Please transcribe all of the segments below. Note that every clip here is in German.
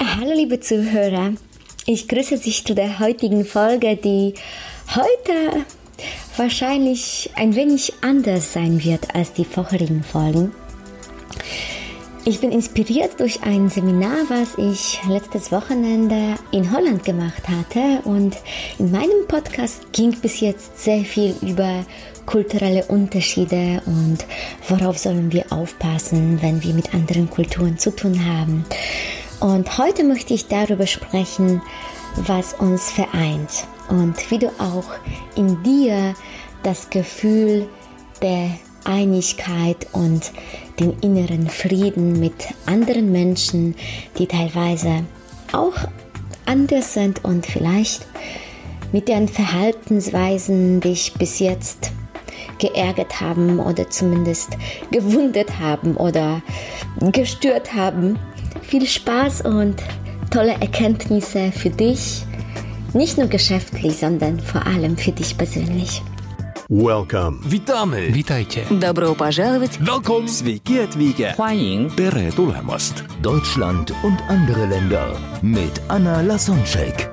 Hallo liebe Zuhörer, ich grüße dich zu der heutigen Folge, die heute wahrscheinlich ein wenig anders sein wird als die vorherigen Folgen. Ich bin inspiriert durch ein Seminar, was ich letztes Wochenende in Holland gemacht hatte und in meinem Podcast ging bis jetzt sehr viel über kulturelle Unterschiede und worauf sollen wir aufpassen, wenn wir mit anderen Kulturen zu tun haben. Und heute möchte ich darüber sprechen, was uns vereint und wie du auch in dir das Gefühl der Einigkeit und den inneren Frieden mit anderen Menschen, die teilweise auch anders sind und vielleicht mit deren Verhaltensweisen dich bis jetzt geärgert haben oder zumindest gewundet haben oder gestört haben viel Spaß und tolle Erkenntnisse für dich, nicht nur geschäftlich, sondern vor allem für dich persönlich. Welcome. Witamy. Witajcie. Добро пожаловать. Welcome. Sveiki atvykę. 欢迎 Tere tulemast. Deutschland und andere Länder mit Anna Lasonczek.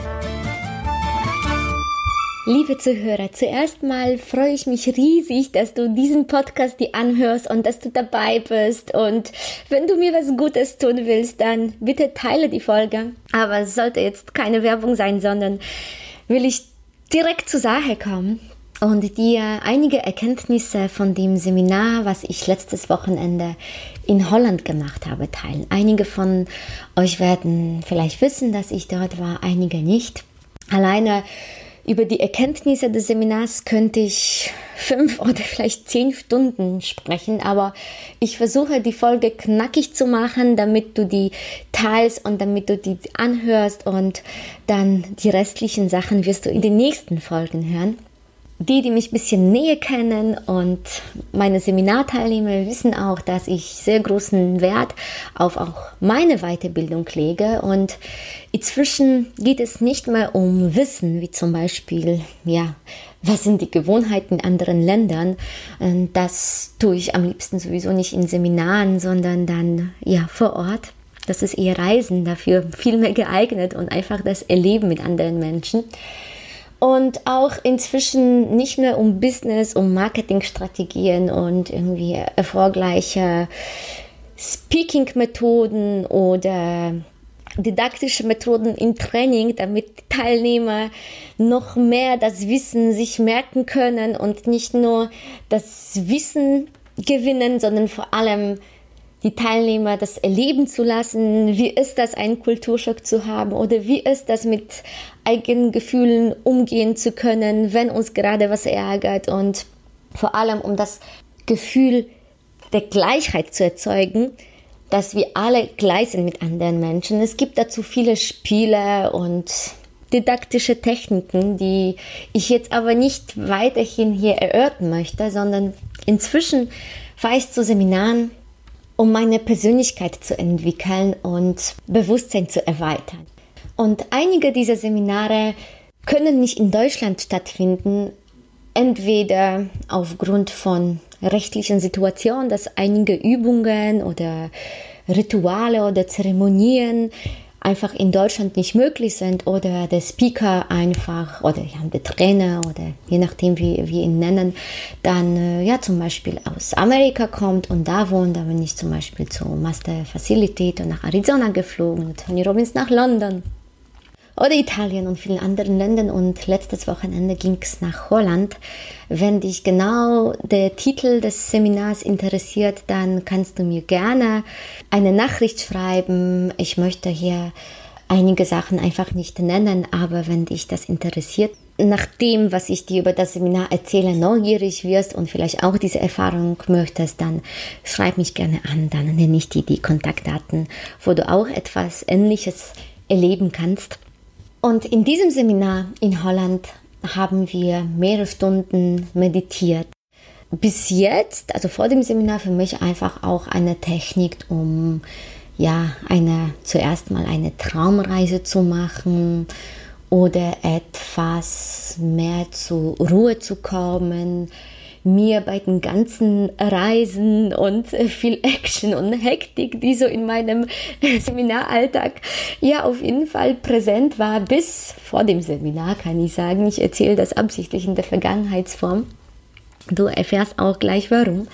Liebe Zuhörer, zuerst mal freue ich mich riesig, dass du diesen Podcast dir anhörst und dass du dabei bist. Und wenn du mir was Gutes tun willst, dann bitte teile die Folge. Aber es sollte jetzt keine Werbung sein, sondern will ich direkt zur Sache kommen und dir einige Erkenntnisse von dem Seminar, was ich letztes Wochenende in Holland gemacht habe, teilen. Einige von euch werden vielleicht wissen, dass ich dort war, einige nicht. Alleine über die Erkenntnisse des Seminars könnte ich fünf oder vielleicht zehn Stunden sprechen, aber ich versuche die Folge knackig zu machen, damit du die teilst und damit du die anhörst und dann die restlichen Sachen wirst du in den nächsten Folgen hören. Die, die mich ein bisschen näher kennen und meine Seminarteilnehmer wissen auch, dass ich sehr großen Wert auf auch meine Weiterbildung lege. Und inzwischen geht es nicht mehr um Wissen, wie zum Beispiel, ja, was sind die Gewohnheiten in anderen Ländern. Das tue ich am liebsten sowieso nicht in Seminaren, sondern dann, ja, vor Ort. Das ist eher Reisen dafür viel mehr geeignet und einfach das Erleben mit anderen Menschen und auch inzwischen nicht mehr um Business, um Marketingstrategien und irgendwie erfolgreiche Speaking-Methoden oder didaktische Methoden im Training, damit Teilnehmer noch mehr das Wissen sich merken können und nicht nur das Wissen gewinnen, sondern vor allem die Teilnehmer das erleben zu lassen. Wie ist das, einen Kulturschock zu haben? Oder wie ist das, mit eigenen Gefühlen umgehen zu können, wenn uns gerade was ärgert? Und vor allem, um das Gefühl der Gleichheit zu erzeugen, dass wir alle gleich sind mit anderen Menschen. Es gibt dazu viele Spiele und didaktische Techniken, die ich jetzt aber nicht weiterhin hier erörtern möchte, sondern inzwischen fahre ich zu Seminaren, um meine Persönlichkeit zu entwickeln und Bewusstsein zu erweitern. Und einige dieser Seminare können nicht in Deutschland stattfinden, entweder aufgrund von rechtlichen Situationen, dass einige Übungen oder Rituale oder Zeremonien einfach in Deutschland nicht möglich sind oder der Speaker einfach oder ja, der Trainer oder je nachdem wie wir ihn nennen, dann äh, ja zum Beispiel aus Amerika kommt und da wohnt, da bin ich zum Beispiel zur Master Facilität und nach Arizona geflogen Tony Robbins nach London oder Italien und vielen anderen Ländern. Und letztes Wochenende ging es nach Holland. Wenn dich genau der Titel des Seminars interessiert, dann kannst du mir gerne eine Nachricht schreiben. Ich möchte hier einige Sachen einfach nicht nennen, aber wenn dich das interessiert, nach dem, was ich dir über das Seminar erzähle, neugierig wirst und vielleicht auch diese Erfahrung möchtest, dann schreib mich gerne an, dann nenne ich dir die Kontaktdaten, wo du auch etwas Ähnliches erleben kannst. Und in diesem Seminar in Holland haben wir mehrere Stunden meditiert. bis jetzt, also vor dem Seminar, für mich einfach auch eine Technik, um ja, eine, zuerst mal eine Traumreise zu machen oder etwas mehr zur Ruhe zu kommen, mir bei den ganzen Reisen und viel Action und Hektik, die so in meinem Seminaralltag ja auf jeden Fall präsent war, bis vor dem Seminar, kann ich sagen. Ich erzähle das absichtlich in der Vergangenheitsform. Du erfährst auch gleich warum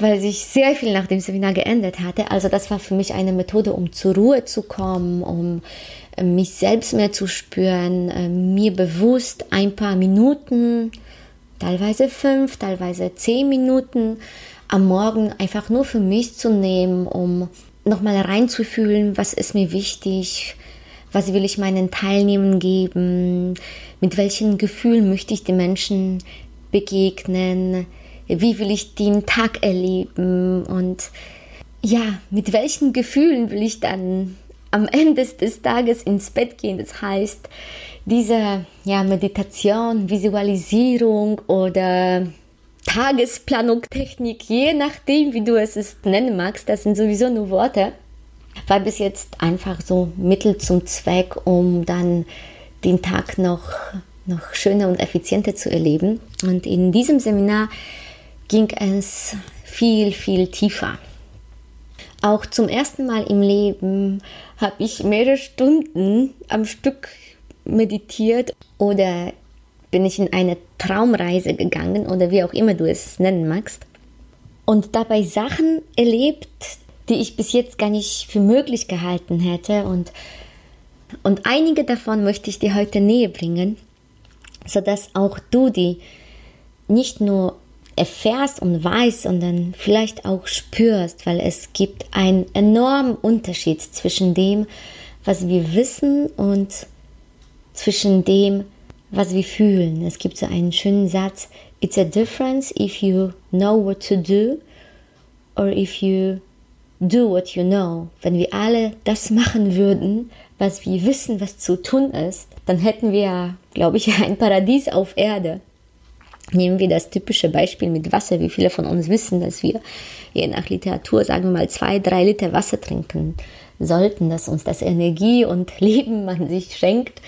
weil sich sehr viel nach dem Seminar geändert hatte. Also das war für mich eine Methode, um zur Ruhe zu kommen, um äh, mich selbst mehr zu spüren, äh, mir bewusst ein paar Minuten teilweise fünf, teilweise zehn Minuten am Morgen einfach nur für mich zu nehmen, um nochmal reinzufühlen, was ist mir wichtig, was will ich meinen Teilnehmern geben, mit welchen Gefühlen möchte ich den Menschen begegnen, wie will ich den Tag erleben und ja, mit welchen Gefühlen will ich dann am Ende des Tages ins Bett gehen. Das heißt, diese ja, Meditation, Visualisierung oder Tagesplanung-Technik, je nachdem, wie du es nennen magst, das sind sowieso nur Worte, war bis jetzt einfach so Mittel zum Zweck, um dann den Tag noch, noch schöner und effizienter zu erleben. Und in diesem Seminar ging es viel, viel tiefer. Auch zum ersten Mal im Leben habe ich mehrere Stunden am Stück meditiert oder bin ich in eine Traumreise gegangen oder wie auch immer du es nennen magst. Und dabei Sachen erlebt, die ich bis jetzt gar nicht für möglich gehalten hätte. Und und einige davon möchte ich dir heute näher bringen, sodass auch du die nicht nur erfährst und weißt, sondern vielleicht auch spürst, weil es gibt einen enormen Unterschied zwischen dem, was wir wissen und zwischen dem, was wir fühlen. Es gibt so einen schönen Satz, It's a difference if you know what to do or if you do what you know. Wenn wir alle das machen würden, was wir wissen, was zu tun ist, dann hätten wir, glaube ich, ein Paradies auf Erde. Nehmen wir das typische Beispiel mit Wasser. Wie viele von uns wissen, dass wir je nach Literatur, sagen wir mal, zwei, drei Liter Wasser trinken sollten, dass uns das Energie und Leben man sich schenkt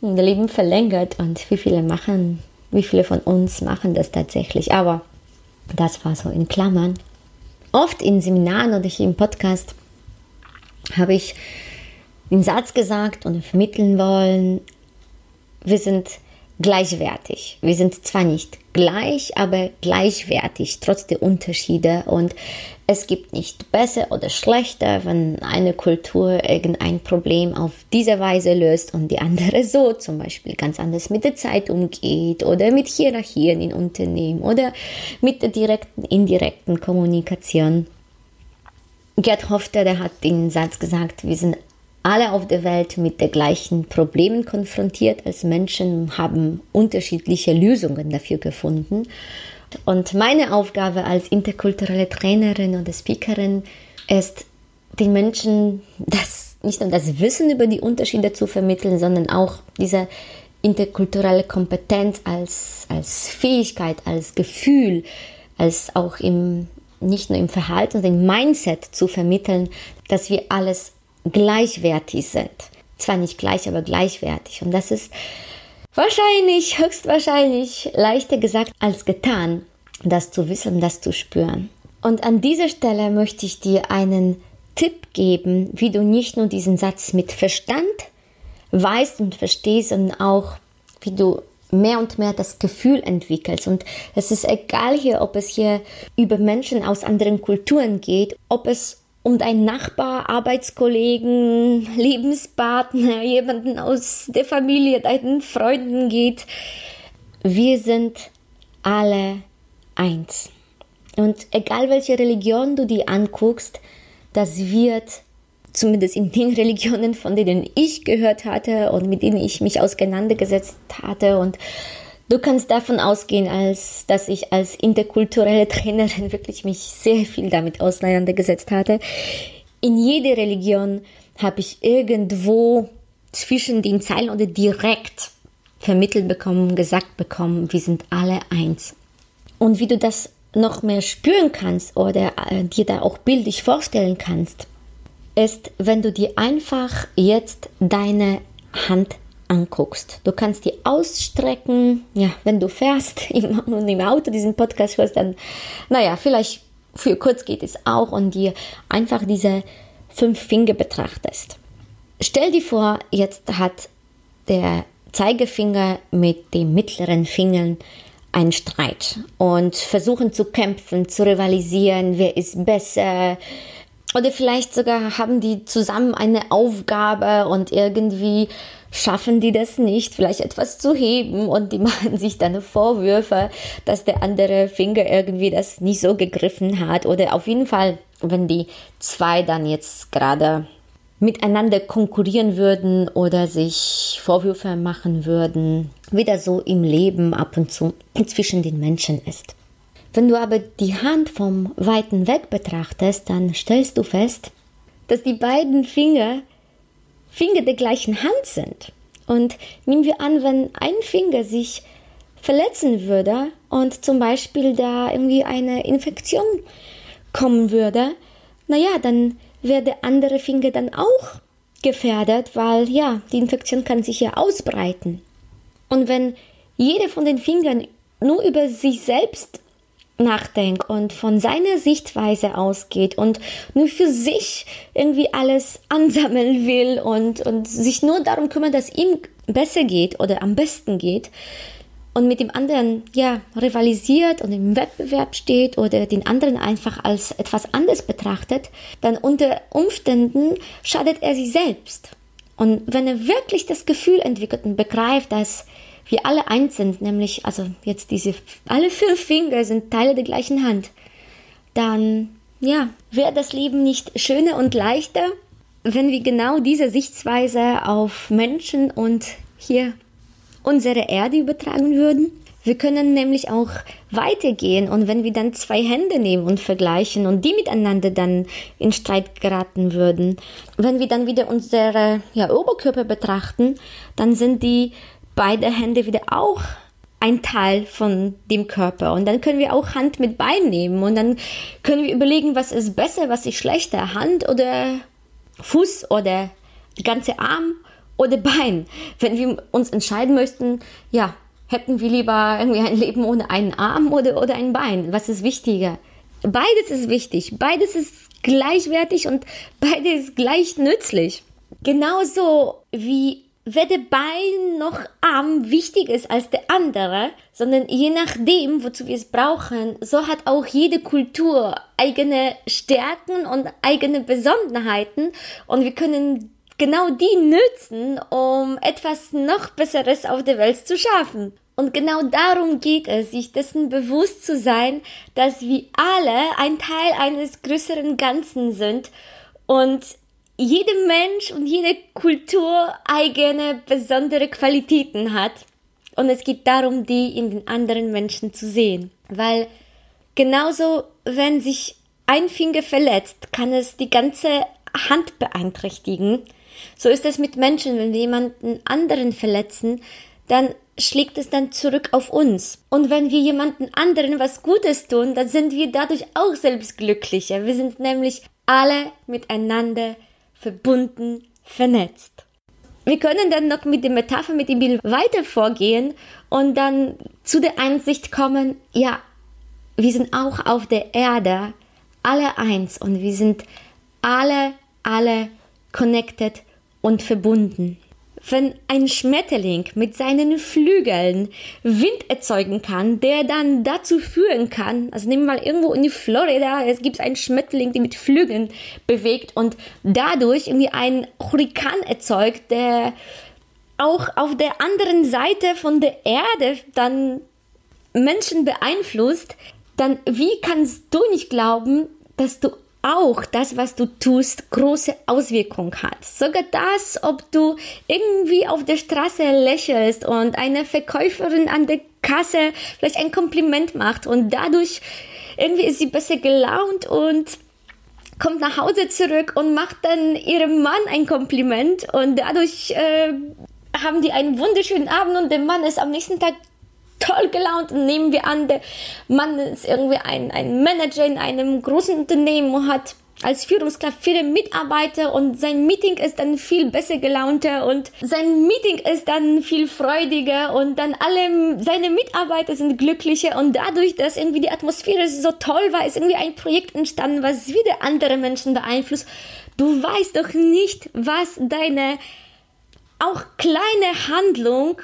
und Leben verlängert und wie viele machen, wie viele von uns machen das tatsächlich. Aber das war so in Klammern. Oft in Seminaren oder hier im Podcast habe ich den Satz gesagt und vermitteln wollen, wir sind gleichwertig. Wir sind zwar nicht gleich, aber gleichwertig, trotz der Unterschiede. Und es gibt nicht besser oder schlechter, wenn eine Kultur irgendein Problem auf diese Weise löst und die andere so, zum Beispiel ganz anders mit der Zeit umgeht oder mit Hierarchien in Unternehmen oder mit der direkten, indirekten Kommunikation. Gerd Hofstede hat den Satz gesagt, wir sind alle auf der Welt mit den gleichen Problemen konfrontiert als Menschen, haben unterschiedliche Lösungen dafür gefunden. Und meine Aufgabe als interkulturelle Trainerin oder Speakerin ist, den Menschen das, nicht nur das Wissen über die Unterschiede zu vermitteln, sondern auch diese interkulturelle Kompetenz als, als Fähigkeit, als Gefühl, als auch im, nicht nur im Verhalten, sondern im Mindset zu vermitteln, dass wir alles gleichwertig sind. Zwar nicht gleich, aber gleichwertig. Und das ist wahrscheinlich, höchstwahrscheinlich leichter gesagt als getan, das zu wissen, das zu spüren. Und an dieser Stelle möchte ich dir einen Tipp geben, wie du nicht nur diesen Satz mit Verstand weißt und verstehst, sondern auch, wie du mehr und mehr das Gefühl entwickelst. Und es ist egal hier, ob es hier über Menschen aus anderen Kulturen geht, ob es um deinen Nachbar, Arbeitskollegen, Lebenspartner, jemanden aus der Familie, deinen Freunden geht. Wir sind alle eins. Und egal welche Religion du dir anguckst, das wird zumindest in den Religionen, von denen ich gehört hatte und mit denen ich mich auseinandergesetzt hatte und Du kannst davon ausgehen, als dass ich als interkulturelle Trainerin wirklich mich sehr viel damit auseinandergesetzt hatte. In jeder Religion habe ich irgendwo zwischen den Zeilen oder direkt vermittelt bekommen, gesagt bekommen, wir sind alle eins. Und wie du das noch mehr spüren kannst oder äh, dir da auch bildlich vorstellen kannst, ist, wenn du dir einfach jetzt deine Hand anguckst. Du kannst die ausstrecken, ja, wenn du fährst und im Auto diesen Podcast hörst, dann, naja, vielleicht für kurz geht es auch und dir einfach diese fünf Finger betrachtest. Stell dir vor, jetzt hat der Zeigefinger mit dem mittleren Fingern einen Streit und versuchen zu kämpfen, zu rivalisieren, wer ist besser. Oder vielleicht sogar haben die zusammen eine Aufgabe und irgendwie schaffen die das nicht, vielleicht etwas zu heben und die machen sich dann Vorwürfe, dass der andere Finger irgendwie das nicht so gegriffen hat. Oder auf jeden Fall, wenn die zwei dann jetzt gerade miteinander konkurrieren würden oder sich Vorwürfe machen würden, wie das so im Leben ab und zu zwischen den Menschen ist. Wenn du aber die Hand vom weiten Weg betrachtest, dann stellst du fest, dass die beiden Finger Finger der gleichen Hand sind. Und nehmen wir an, wenn ein Finger sich verletzen würde und zum Beispiel da irgendwie eine Infektion kommen würde, naja, dann wäre der andere Finger dann auch gefährdet, weil ja, die Infektion kann sich ja ausbreiten. Und wenn jeder von den Fingern nur über sich selbst nachdenkt und von seiner Sichtweise ausgeht und nur für sich irgendwie alles ansammeln will und, und sich nur darum kümmert, dass ihm besser geht oder am besten geht, und mit dem anderen ja rivalisiert und im Wettbewerb steht oder den anderen einfach als etwas anderes betrachtet, dann unter Umständen schadet er sich selbst. Und wenn er wirklich das Gefühl entwickelt und begreift, dass wir alle eins sind, nämlich also jetzt diese alle fünf Finger sind Teile der gleichen Hand, dann ja, wäre das Leben nicht schöner und leichter, wenn wir genau diese Sichtweise auf Menschen und hier unsere Erde übertragen würden. Wir können nämlich auch weitergehen und wenn wir dann zwei Hände nehmen und vergleichen und die miteinander dann in Streit geraten würden, wenn wir dann wieder unsere ja, Oberkörper betrachten, dann sind die beide Hände wieder auch ein Teil von dem Körper. Und dann können wir auch Hand mit Bein nehmen und dann können wir überlegen, was ist besser, was ist schlechter, Hand oder Fuß oder der ganze Arm oder Bein. Wenn wir uns entscheiden möchten, ja, hätten wir lieber irgendwie ein Leben ohne einen Arm oder, oder ein Bein. Was ist wichtiger? Beides ist wichtig. Beides ist gleichwertig und beides ist gleich nützlich. Genauso wie weder Bein noch Arm wichtig ist als der andere, sondern je nachdem, wozu wir es brauchen, so hat auch jede Kultur eigene Stärken und eigene Besonderheiten und wir können genau die nützen, um etwas noch Besseres auf der Welt zu schaffen. Und genau darum geht es, sich dessen bewusst zu sein, dass wir alle ein Teil eines größeren Ganzen sind und jeder Mensch und jede Kultur eigene besondere Qualitäten hat. Und es geht darum, die in den anderen Menschen zu sehen. Weil genauso, wenn sich ein Finger verletzt, kann es die ganze Hand beeinträchtigen. So ist es mit Menschen, wenn wir jemanden anderen verletzen, dann schlägt es dann zurück auf uns. Und wenn wir jemanden anderen was Gutes tun, dann sind wir dadurch auch selbst glücklicher. Wir sind nämlich alle miteinander verbunden, vernetzt. Wir können dann noch mit der Metapher, mit dem Bild weiter vorgehen und dann zu der Einsicht kommen, ja, wir sind auch auf der Erde alle eins und wir sind alle, alle connected und verbunden. Wenn ein Schmetterling mit seinen Flügeln Wind erzeugen kann, der dann dazu führen kann, also nehmen wir mal irgendwo in die Florida, es gibt einen Schmetterling, der mit Flügeln bewegt und dadurch irgendwie einen Hurrikan erzeugt, der auch auf der anderen Seite von der Erde dann Menschen beeinflusst, dann wie kannst du nicht glauben, dass du auch das, was du tust, große Auswirkungen hat. Sogar das, ob du irgendwie auf der Straße lächelst und eine Verkäuferin an der Kasse vielleicht ein Kompliment macht und dadurch irgendwie ist sie besser gelaunt und kommt nach Hause zurück und macht dann ihrem Mann ein Kompliment und dadurch äh, haben die einen wunderschönen Abend und der Mann ist am nächsten Tag toll gelaunt und nehmen wir an, der Mann ist irgendwie ein, ein Manager in einem großen Unternehmen und hat als Führungskraft viele Mitarbeiter und sein Meeting ist dann viel besser gelaunter und sein Meeting ist dann viel freudiger und dann alle seine Mitarbeiter sind glücklicher und dadurch, dass irgendwie die Atmosphäre so toll war, ist irgendwie ein Projekt entstanden, was wieder andere Menschen beeinflusst. Du weißt doch nicht, was deine auch kleine Handlung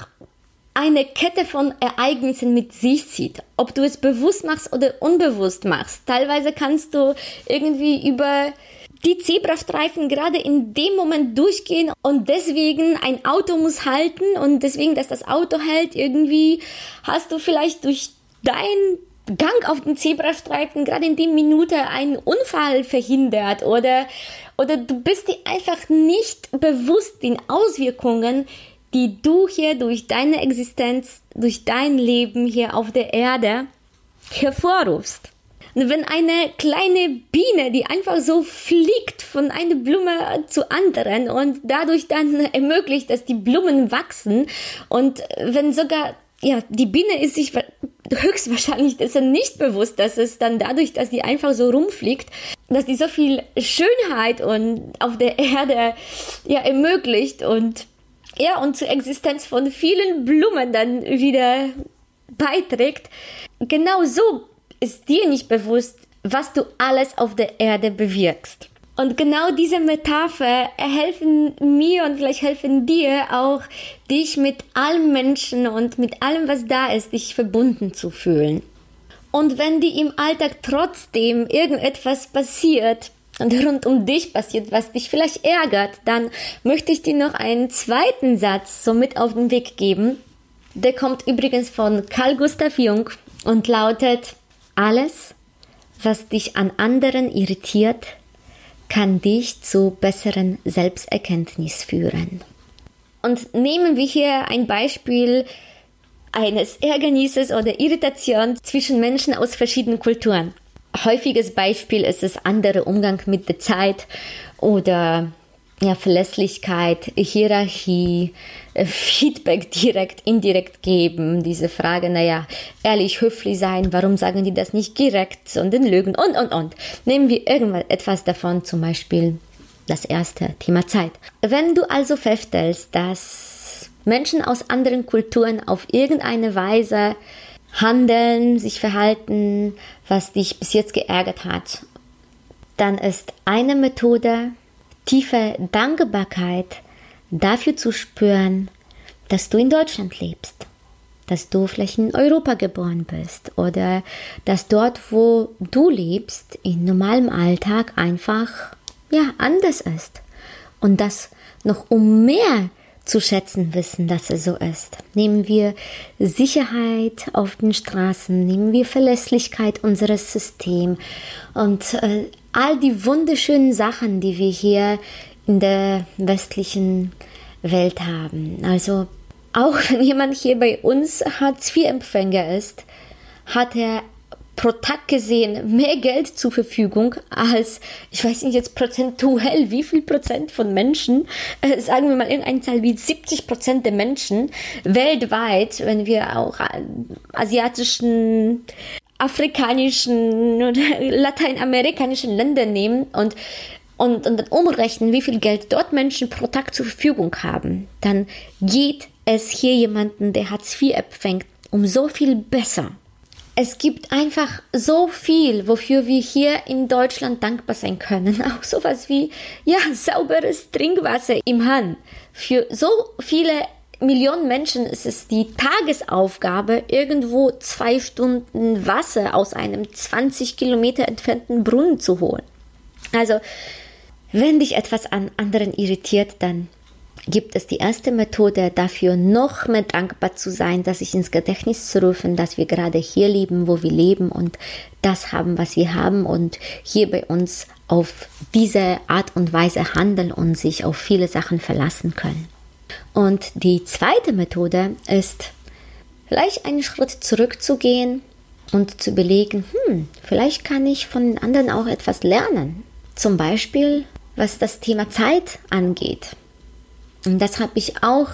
eine Kette von Ereignissen mit sich zieht. Ob du es bewusst machst oder unbewusst machst. Teilweise kannst du irgendwie über die Zebrastreifen gerade in dem Moment durchgehen und deswegen ein Auto muss halten und deswegen, dass das Auto hält, irgendwie hast du vielleicht durch dein Gang auf den Zebrastreifen gerade in die Minute einen Unfall verhindert oder, oder du bist dir einfach nicht bewusst den Auswirkungen, die du hier durch deine Existenz, durch dein Leben hier auf der Erde hervorrufst. Und wenn eine kleine Biene, die einfach so fliegt von einer Blume zu anderen und dadurch dann ermöglicht, dass die Blumen wachsen und wenn sogar ja, die Biene ist sich höchstwahrscheinlich dessen nicht bewusst, dass es dann dadurch, dass die einfach so rumfliegt, dass die so viel Schönheit und auf der Erde ja ermöglicht und ja, und zur Existenz von vielen Blumen dann wieder beiträgt. Genau so ist dir nicht bewusst, was du alles auf der Erde bewirkst. Und genau diese Metapher helfen mir und vielleicht helfen dir auch, dich mit allen Menschen und mit allem, was da ist, dich verbunden zu fühlen. Und wenn dir im Alltag trotzdem irgendetwas passiert, rund um dich passiert, was dich vielleicht ärgert, dann möchte ich dir noch einen zweiten Satz so mit auf den Weg geben. Der kommt übrigens von Carl Gustav Jung und lautet, alles, was dich an anderen irritiert, kann dich zu besseren Selbsterkenntnis führen. Und nehmen wir hier ein Beispiel eines Ärgernisses oder Irritation zwischen Menschen aus verschiedenen Kulturen häufiges Beispiel ist es andere Umgang mit der Zeit oder ja, Verlässlichkeit, Hierarchie, äh, Feedback direkt, indirekt geben, diese Frage, naja, ehrlich, höflich sein, warum sagen die das nicht direkt, sondern lügen und, und, und. Nehmen wir irgendwas, etwas davon, zum Beispiel das erste Thema Zeit. Wenn du also feststellst, dass Menschen aus anderen Kulturen auf irgendeine Weise handeln, sich verhalten, was dich bis jetzt geärgert hat, dann ist eine Methode, tiefe Dankbarkeit dafür zu spüren, dass du in Deutschland lebst, dass du vielleicht in Europa geboren bist oder dass dort, wo du lebst, in normalem Alltag einfach ja anders ist. Und das noch um mehr zu schätzen wissen, dass es so ist. Nehmen wir Sicherheit auf den Straßen, nehmen wir Verlässlichkeit unseres Systems und äh, all die wunderschönen Sachen, die wir hier in der westlichen Welt haben. Also auch wenn jemand hier bei uns Hartz-IV-Empfänger ist, hat er pro Tag gesehen mehr Geld zur Verfügung als, ich weiß nicht jetzt prozentuell, wie viel Prozent von Menschen, äh, sagen wir mal irgendeine Zahl wie 70 Prozent der Menschen weltweit, wenn wir auch äh, asiatischen, afrikanischen oder lateinamerikanischen Länder nehmen und und, und dann umrechnen, wie viel Geld dort Menschen pro Tag zur Verfügung haben, dann geht es hier jemanden, der Hartz IV empfängt, um so viel besser es gibt einfach so viel, wofür wir hier in Deutschland dankbar sein können. Auch sowas wie, ja, sauberes Trinkwasser im Hahn. Für so viele Millionen Menschen ist es die Tagesaufgabe, irgendwo zwei Stunden Wasser aus einem 20 Kilometer entfernten Brunnen zu holen. Also, wenn dich etwas an anderen irritiert, dann gibt es die erste Methode dafür, noch mehr dankbar zu sein, dass ich ins Gedächtnis zu rufen, dass wir gerade hier leben, wo wir leben und das haben, was wir haben und hier bei uns auf diese Art und Weise handeln und sich auf viele Sachen verlassen können. Und die zweite Methode ist, vielleicht einen Schritt zurückzugehen und zu überlegen, hm, vielleicht kann ich von den anderen auch etwas lernen. Zum Beispiel, was das Thema Zeit angeht. Und das habe ich auch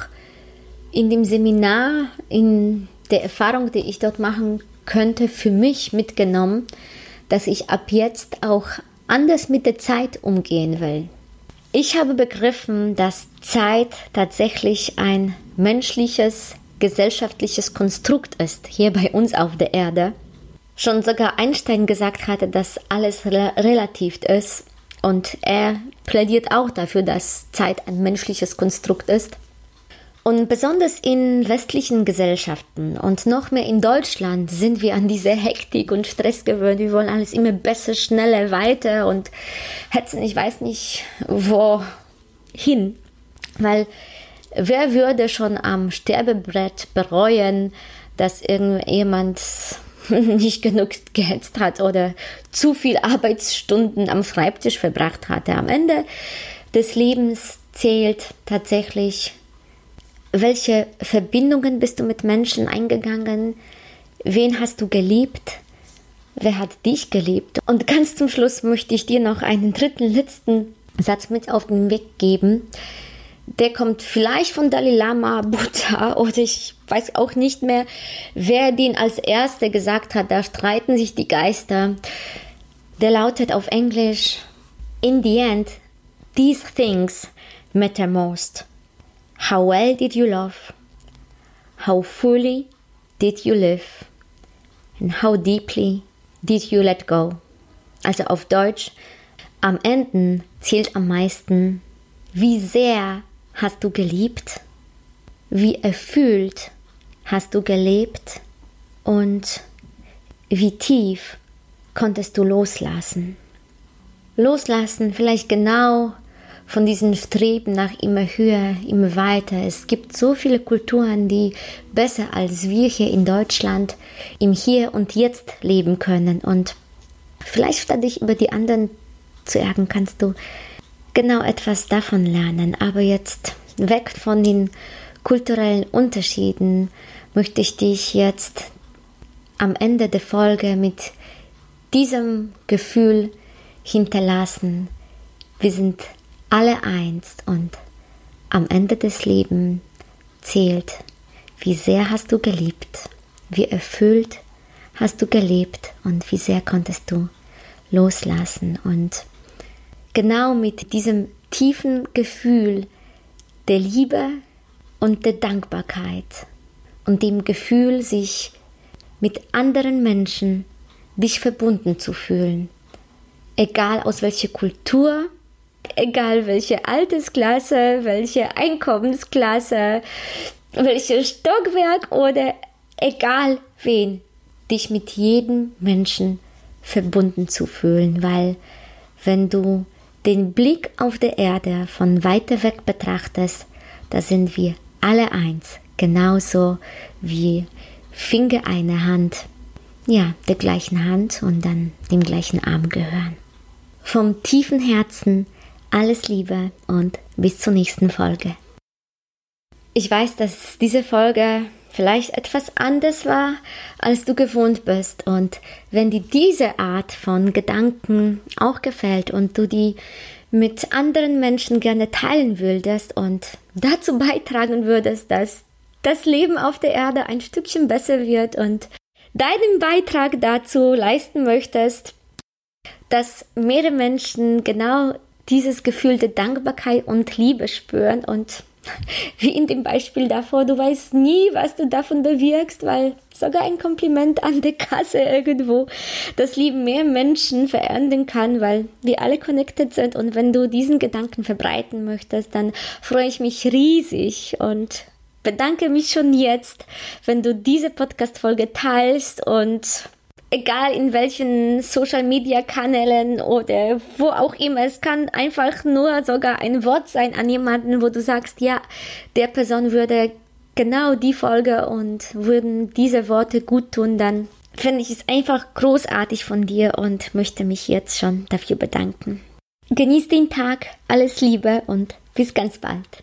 in dem Seminar in der Erfahrung, die ich dort machen könnte, für mich mitgenommen, dass ich ab jetzt auch anders mit der Zeit umgehen will. Ich habe begriffen, dass Zeit tatsächlich ein menschliches, gesellschaftliches Konstrukt ist, hier bei uns auf der Erde. Schon sogar Einstein gesagt hatte, dass alles relativ ist und er plädiert auch dafür, dass Zeit ein menschliches Konstrukt ist. Und besonders in westlichen Gesellschaften und noch mehr in Deutschland sind wir an diese Hektik und Stress gewöhnt. Wir wollen alles immer besser, schneller, weiter und hetzen, ich weiß nicht wohin. Weil wer würde schon am Sterbebrett bereuen, dass irgendjemand nicht genug gehetzt hat oder zu viel Arbeitsstunden am Schreibtisch verbracht hatte. Am Ende des Lebens zählt tatsächlich welche Verbindungen bist du mit Menschen eingegangen? Wen hast du geliebt? Wer hat dich geliebt? Und ganz zum Schluss möchte ich dir noch einen dritten, letzten Satz mit auf den Weg geben. Der kommt vielleicht von Dalai Lama, Buddha oder ich weiß auch nicht mehr, wer den als Erster gesagt hat. Da streiten sich die Geister. Der lautet auf Englisch: In the end, these things matter most. How well did you love? How fully did you live? And how deeply did you let go? Also auf Deutsch, am Ende zählt am meisten, wie sehr hast du geliebt, wie erfüllt hast du gelebt und wie tief konntest du loslassen. Loslassen vielleicht genau von diesem Streben nach immer höher, immer weiter. Es gibt so viele Kulturen, die besser als wir hier in Deutschland im Hier und Jetzt leben können. Und vielleicht statt dich über die anderen zu ärgern, kannst du genau etwas davon lernen. Aber jetzt weg von den kulturellen Unterschieden möchte ich dich jetzt am Ende der Folge mit diesem Gefühl hinterlassen. Wir sind alle eins und am Ende des Lebens zählt, wie sehr hast du geliebt, wie erfüllt hast du gelebt und wie sehr konntest du loslassen. Und genau mit diesem tiefen Gefühl der Liebe und der Dankbarkeit und dem Gefühl, sich mit anderen Menschen dich verbunden zu fühlen, egal aus welcher Kultur egal welche Altersklasse, welche Einkommensklasse, welches Stockwerk oder egal wen, dich mit jedem Menschen verbunden zu fühlen, weil wenn du den Blick auf der Erde von weiter weg betrachtest, da sind wir alle eins, genauso wie Finger eine Hand, ja, der gleichen Hand und dann dem gleichen Arm gehören. Vom tiefen Herzen alles Liebe und bis zur nächsten Folge. Ich weiß, dass diese Folge vielleicht etwas anders war, als du gewohnt bist. Und wenn dir diese Art von Gedanken auch gefällt und du die mit anderen Menschen gerne teilen würdest und dazu beitragen würdest, dass das Leben auf der Erde ein Stückchen besser wird und deinen Beitrag dazu leisten möchtest, dass mehrere Menschen genau dieses Gefühl der Dankbarkeit und Liebe spüren und wie in dem Beispiel davor, du weißt nie, was du davon bewirkst, weil sogar ein Kompliment an der Kasse irgendwo das Leben mehr Menschen verändern kann, weil wir alle connected sind. Und wenn du diesen Gedanken verbreiten möchtest, dann freue ich mich riesig und bedanke mich schon jetzt, wenn du diese Podcast-Folge teilst und egal in welchen Social Media Kanälen oder wo auch immer. Es kann einfach nur sogar ein Wort sein an jemanden, wo du sagst, ja, der Person würde genau die Folge und würden diese Worte gut tun, dann finde ich es einfach großartig von dir und möchte mich jetzt schon dafür bedanken. Genieß den Tag, alles Liebe und bis ganz bald.